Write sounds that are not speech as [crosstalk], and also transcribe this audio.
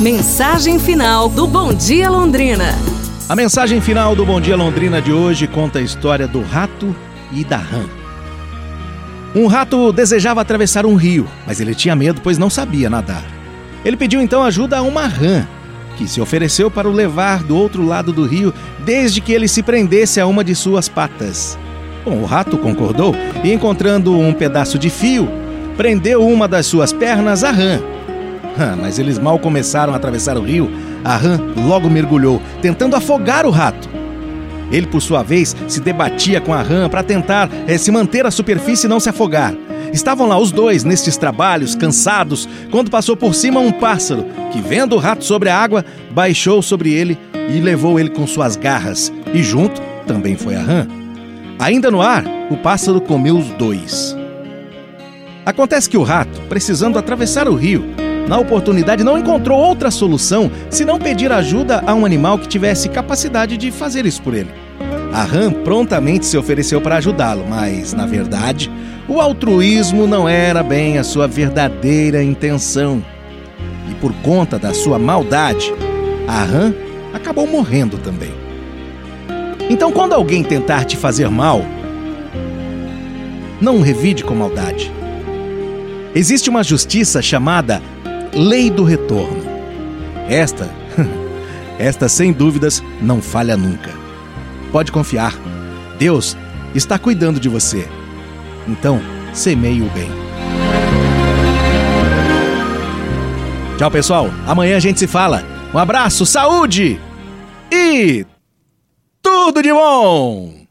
Mensagem final do Bom Dia Londrina. A mensagem final do Bom Dia Londrina de hoje conta a história do rato e da rã. Um rato desejava atravessar um rio, mas ele tinha medo pois não sabia nadar. Ele pediu então ajuda a uma rã, que se ofereceu para o levar do outro lado do rio desde que ele se prendesse a uma de suas patas. Bom, o rato concordou e, encontrando um pedaço de fio, prendeu uma das suas pernas à rã mas eles mal começaram a atravessar o rio, a rã logo mergulhou, tentando afogar o rato. Ele, por sua vez, se debatia com a rã para tentar é, se manter à superfície e não se afogar. Estavam lá os dois nestes trabalhos, cansados, quando passou por cima um pássaro que, vendo o rato sobre a água, baixou sobre ele e levou ele com suas garras. E junto também foi a rã. Ainda no ar, o pássaro comeu os dois. Acontece que o rato, precisando atravessar o rio, na oportunidade, não encontrou outra solução senão pedir ajuda a um animal que tivesse capacidade de fazer isso por ele. A rã prontamente se ofereceu para ajudá-lo, mas, na verdade, o altruísmo não era bem a sua verdadeira intenção. E por conta da sua maldade, a rã acabou morrendo também. Então, quando alguém tentar te fazer mal, não revide com maldade. Existe uma justiça chamada Lei do Retorno. Esta, [laughs] esta sem dúvidas não falha nunca. Pode confiar, Deus está cuidando de você. Então, semeie o bem. Tchau, pessoal. Amanhã a gente se fala. Um abraço, saúde e tudo de bom!